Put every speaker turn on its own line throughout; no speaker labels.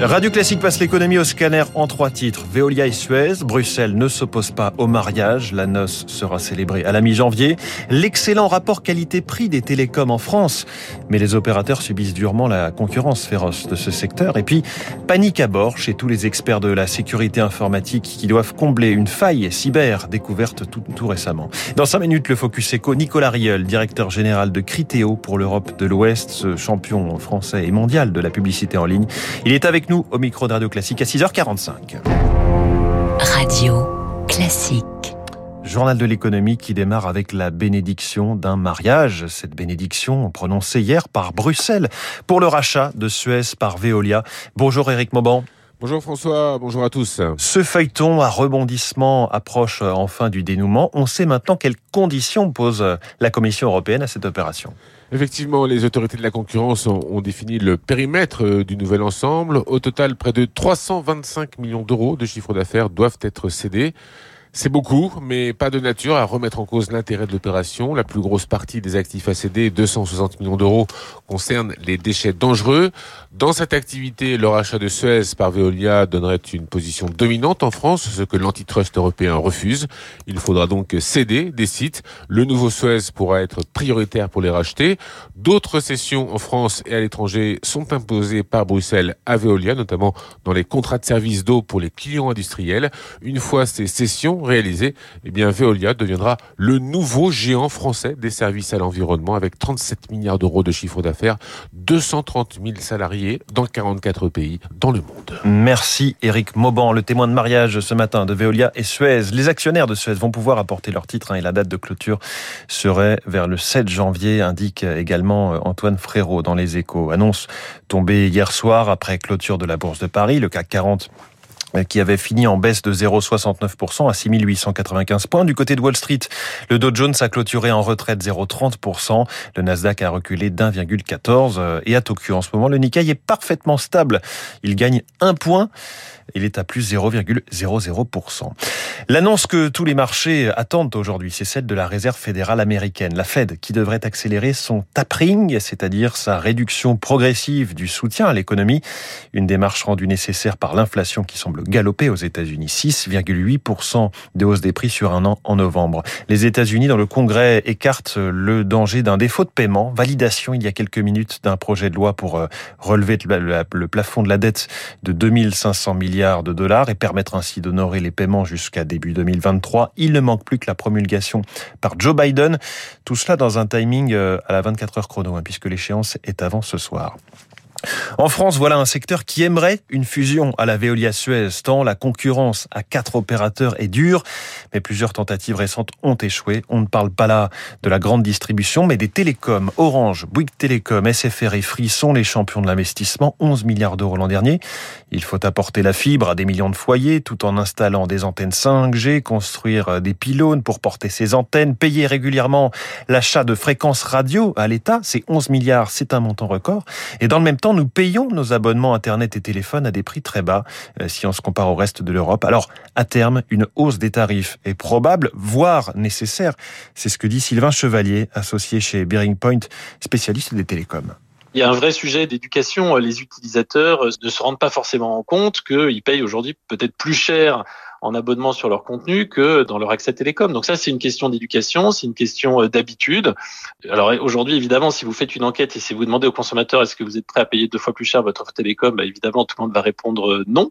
Radio Classique passe l'économie au scanner en trois titres. Veolia et Suez. Bruxelles ne s'oppose pas au mariage. La noce sera célébrée à la mi-janvier. L'excellent rapport qualité-prix des télécoms en France. Mais les opérateurs subissent durement la concurrence féroce de ce secteur. Et puis, panique à bord chez tous les experts de la sécurité informatique qui doivent combler une faille cyber découverte tout, récemment. Dans cinq minutes, le Focus Eco, Nicolas Riel, directeur général de Criteo pour l'Europe de l'Ouest, champion français et mondial de la publicité en ligne. Il est avec nous au micro de Radio Classique à 6h45.
Radio Classique.
Journal de l'économie qui démarre avec la bénédiction d'un mariage. Cette bénédiction prononcée hier par Bruxelles pour le rachat de Suez par Veolia. Bonjour Eric Mauban.
Bonjour François, bonjour à tous.
Ce feuilleton à rebondissement approche enfin du dénouement. On sait maintenant quelles conditions pose la Commission européenne à cette opération.
Effectivement, les autorités de la concurrence ont, ont défini le périmètre euh, du nouvel ensemble. Au total, près de 325 millions d'euros de chiffre d'affaires doivent être cédés. C'est beaucoup, mais pas de nature à remettre en cause l'intérêt de l'opération. La plus grosse partie des actifs à céder, 260 millions d'euros, concerne les déchets dangereux. Dans cette activité, le rachat de Suez par Veolia donnerait une position dominante en France, ce que l'antitrust européen refuse. Il faudra donc céder des sites. Le nouveau Suez pourra être prioritaire pour les racheter. D'autres cessions en France et à l'étranger sont imposées par Bruxelles à Veolia, notamment dans les contrats de service d'eau pour les clients industriels. Une fois ces cessions réalisées, eh bien Veolia deviendra le nouveau géant français des services à l'environnement avec 37 milliards d'euros de chiffre d'affaires, 230 000 salariés dans 44 pays dans le monde.
Merci Eric Mauban, le témoin de mariage ce matin de Veolia et Suez. Les actionnaires de Suez vont pouvoir apporter leur titre hein, et la date de clôture serait vers le 7 janvier, indique également euh, Antoine Frérot dans les échos. Annonce tombée hier soir après clôture de la Bourse de Paris, le CAC 40 qui avait fini en baisse de 0,69% à 6895 points. Du côté de Wall Street, le Dow Jones a clôturé en retraite 0,30%. Le Nasdaq a reculé d'1,14%. Et à Tokyo, en ce moment, le Nikkei est parfaitement stable. Il gagne un point. Il est à plus 0,00%. L'annonce que tous les marchés attendent aujourd'hui, c'est celle de la Réserve fédérale américaine, la Fed, qui devrait accélérer son tapering, c'est-à-dire sa réduction progressive du soutien à l'économie. Une démarche rendue nécessaire par l'inflation qui semble galoper aux États-Unis. 6,8% de hausse des prix sur un an en novembre. Les États-Unis, dans le Congrès, écartent le danger d'un défaut de paiement. Validation il y a quelques minutes d'un projet de loi pour relever le plafond de la dette de 2500 milliards de dollars et permettre ainsi d'honorer les paiements jusqu'à début 2023. Il ne manque plus que la promulgation par Joe Biden. Tout cela dans un timing à la 24 heures chrono, hein, puisque l'échéance est avant ce soir. En France, voilà un secteur qui aimerait une fusion à la Veolia Suez, tant la concurrence à quatre opérateurs est dure, mais plusieurs tentatives récentes ont échoué. On ne parle pas là de la grande distribution, mais des télécoms. Orange, Bouygues Télécom, SFR et Free sont les champions de l'investissement, 11 milliards d'euros l'an dernier. Il faut apporter la fibre à des millions de foyers tout en installant des antennes 5G, construire des pylônes pour porter ces antennes, payer régulièrement l'achat de fréquences radio à l'État. C'est 11 milliards, c'est un montant record. Et dans le même temps, nous payons nos abonnements Internet et téléphone à des prix très bas si on se compare au reste de l'Europe. Alors, à terme, une hausse des tarifs est probable, voire nécessaire. C'est ce que dit Sylvain Chevalier, associé chez Bearing Point, spécialiste des télécoms.
Il y a un vrai sujet d'éducation. Les utilisateurs ne se rendent pas forcément compte qu'ils payent aujourd'hui peut-être plus cher en abonnement sur leur contenu que dans leur accès télécom. Donc ça, c'est une question d'éducation, c'est une question d'habitude. Alors aujourd'hui, évidemment, si vous faites une enquête et si vous demandez aux consommateurs est-ce que vous êtes prêt à payer deux fois plus cher votre télécom, bah, évidemment, tout le monde va répondre non.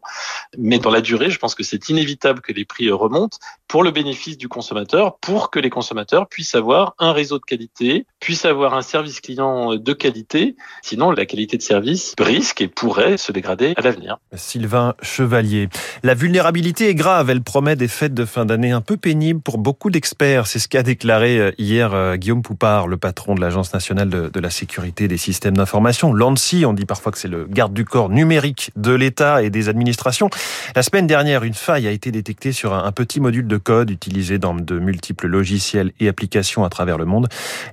Mais dans la durée, je pense que c'est inévitable que les prix remontent pour le bénéfice du consommateur, pour que les consommateurs puissent avoir un réseau de qualité, puissent avoir un service client de qualité. Sinon, la qualité de service risque et pourrait se dégrader à l'avenir.
Sylvain Chevalier. La vulnérabilité est grave elle promet des fêtes de fin d'année un peu pénibles pour beaucoup d'experts. C'est ce qu'a déclaré hier Guillaume Poupard, le patron de l'Agence nationale de, la sécurité des systèmes d'information. L'ANSI, on dit parfois que c'est le garde du corps numérique de l'État et des administrations. La semaine dernière, une faille a été détectée sur un petit module de code utilisé dans de multiples logiciels et applications à travers le monde.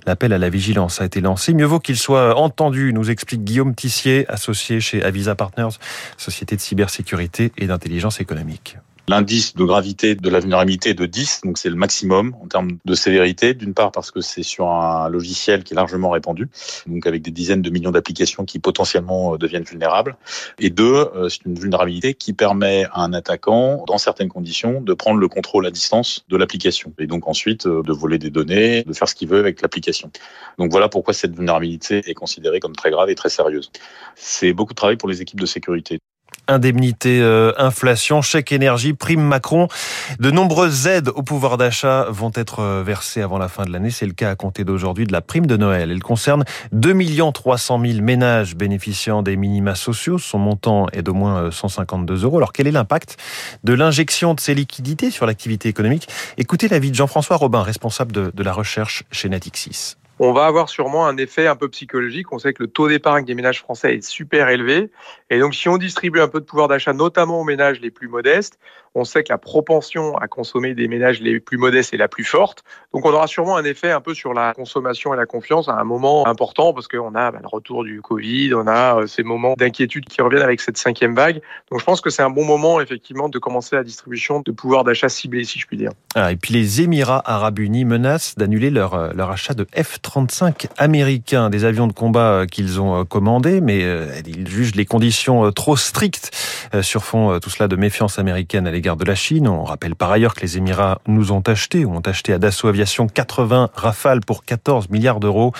L'appel à la vigilance a été lancé. Mieux vaut qu'il soit entendu, nous explique Guillaume Tissier, associé chez Avisa Partners, société de cybersécurité et d'intelligence économique.
L'indice de gravité de la vulnérabilité est de 10, donc c'est le maximum en termes de sévérité. D'une part parce que c'est sur un logiciel qui est largement répandu, donc avec des dizaines de millions d'applications qui potentiellement euh, deviennent vulnérables. Et deux, euh, c'est une vulnérabilité qui permet à un attaquant, dans certaines conditions, de prendre le contrôle à distance de l'application et donc ensuite de voler des données, de faire ce qu'il veut avec l'application. Donc voilà pourquoi cette vulnérabilité est considérée comme très grave et très sérieuse. C'est beaucoup de travail pour les équipes de sécurité
indemnité euh, inflation, chèque énergie, prime Macron. De nombreuses aides au pouvoir d'achat vont être euh, versées avant la fin de l'année. C'est le cas à compter d'aujourd'hui de la prime de Noël. Elle concerne 2 300 000 ménages bénéficiant des minima sociaux. Son montant est d'au moins 152 euh, euros. Alors quel est l'impact de l'injection de ces liquidités sur l'activité économique? Écoutez l'avis de Jean-François Robin, responsable de, de la recherche chez Natixis
on va avoir sûrement un effet un peu psychologique. On sait que le taux d'épargne des ménages français est super élevé. Et donc, si on distribue un peu de pouvoir d'achat, notamment aux ménages les plus modestes, on sait que la propension à consommer des ménages les plus modestes est la plus forte. Donc, on aura sûrement un effet un peu sur la consommation et la confiance à un moment important parce qu'on a bah, le retour du Covid, on a euh, ces moments d'inquiétude qui reviennent avec cette cinquième vague. Donc, je pense que c'est un bon moment, effectivement, de commencer la distribution de pouvoir d'achat ciblé, si je puis dire.
Ah, et puis, les Émirats arabes unis menacent d'annuler leur, euh, leur achat de F-35 américains, des avions de combat euh, qu'ils ont commandés, mais ils jugent les conditions trop strictes sur fond tout cela de méfiance américaine à l'égard de la Chine. On rappelle par ailleurs que les Émirats nous ont acheté, ou ont acheté à Dassault Aviation 80 rafales pour 14 milliards d'euros.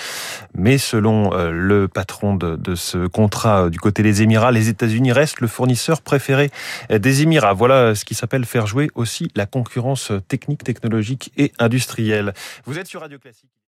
Mais selon euh, le patron de, de ce contrat euh, du côté des Émirats, les États-Unis restent le fournisseur préféré euh, des Émirats. Voilà ce qui s'appelle faire jouer aussi la concurrence technique, technologique et industrielle. Vous êtes sur Radio Classique.